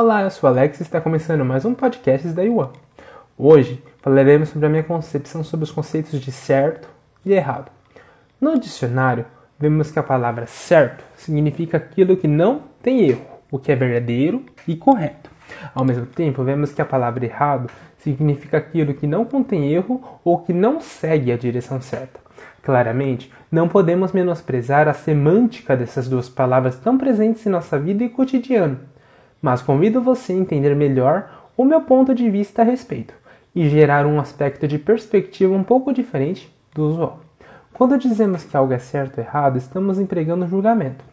Olá, eu sou Alex e está começando mais um podcast da Yuan. Hoje falaremos sobre a minha concepção sobre os conceitos de certo e errado. No dicionário, vemos que a palavra certo significa aquilo que não tem erro, o que é verdadeiro e correto. Ao mesmo tempo, vemos que a palavra errado significa aquilo que não contém erro ou que não segue a direção certa. Claramente, não podemos menosprezar a semântica dessas duas palavras tão presentes em nossa vida e cotidiano, mas convido você a entender melhor o meu ponto de vista a respeito e gerar um aspecto de perspectiva um pouco diferente do usual. Quando dizemos que algo é certo ou errado, estamos empregando julgamento.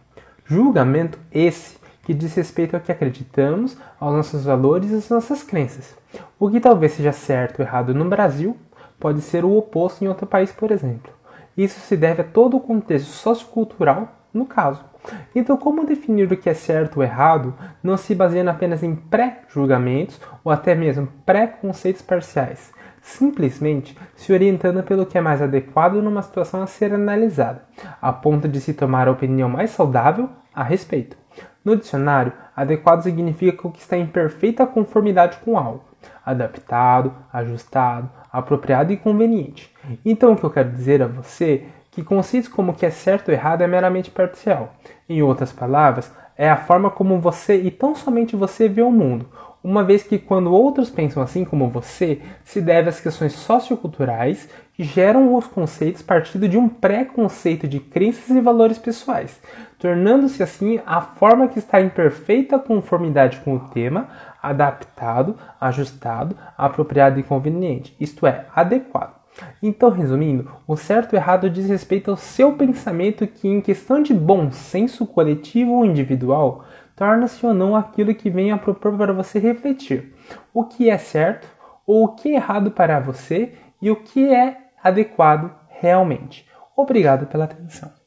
Julgamento esse que diz respeito ao que acreditamos, aos nossos valores e às nossas crenças. O que talvez seja certo ou errado no Brasil pode ser o oposto em outro país, por exemplo. Isso se deve a todo o contexto sociocultural no caso. Então, como definir o que é certo ou errado não se baseando apenas em pré-julgamentos ou até mesmo pré-conceitos parciais, simplesmente se orientando pelo que é mais adequado numa situação a ser analisada, a ponto de se tomar a opinião mais saudável a respeito. No dicionário, adequado significa o que está em perfeita conformidade com algo, adaptado, ajustado, apropriado e conveniente. Então, o que eu quero dizer a você que conceitos como o que é certo ou errado é meramente parcial. Em outras palavras, é a forma como você e tão somente você vê o mundo, uma vez que quando outros pensam assim como você, se deve às questões socioculturais que geram os conceitos partindo de um pré-conceito de crenças e valores pessoais, tornando-se assim a forma que está em perfeita conformidade com o tema, adaptado, ajustado, apropriado e conveniente, isto é, adequado. Então, resumindo, o certo e errado diz respeito ao seu pensamento que, em questão de bom senso coletivo ou individual, torna-se ou não aquilo que vem a propor para você refletir. O que é certo ou o que é errado para você e o que é adequado realmente. Obrigado pela atenção.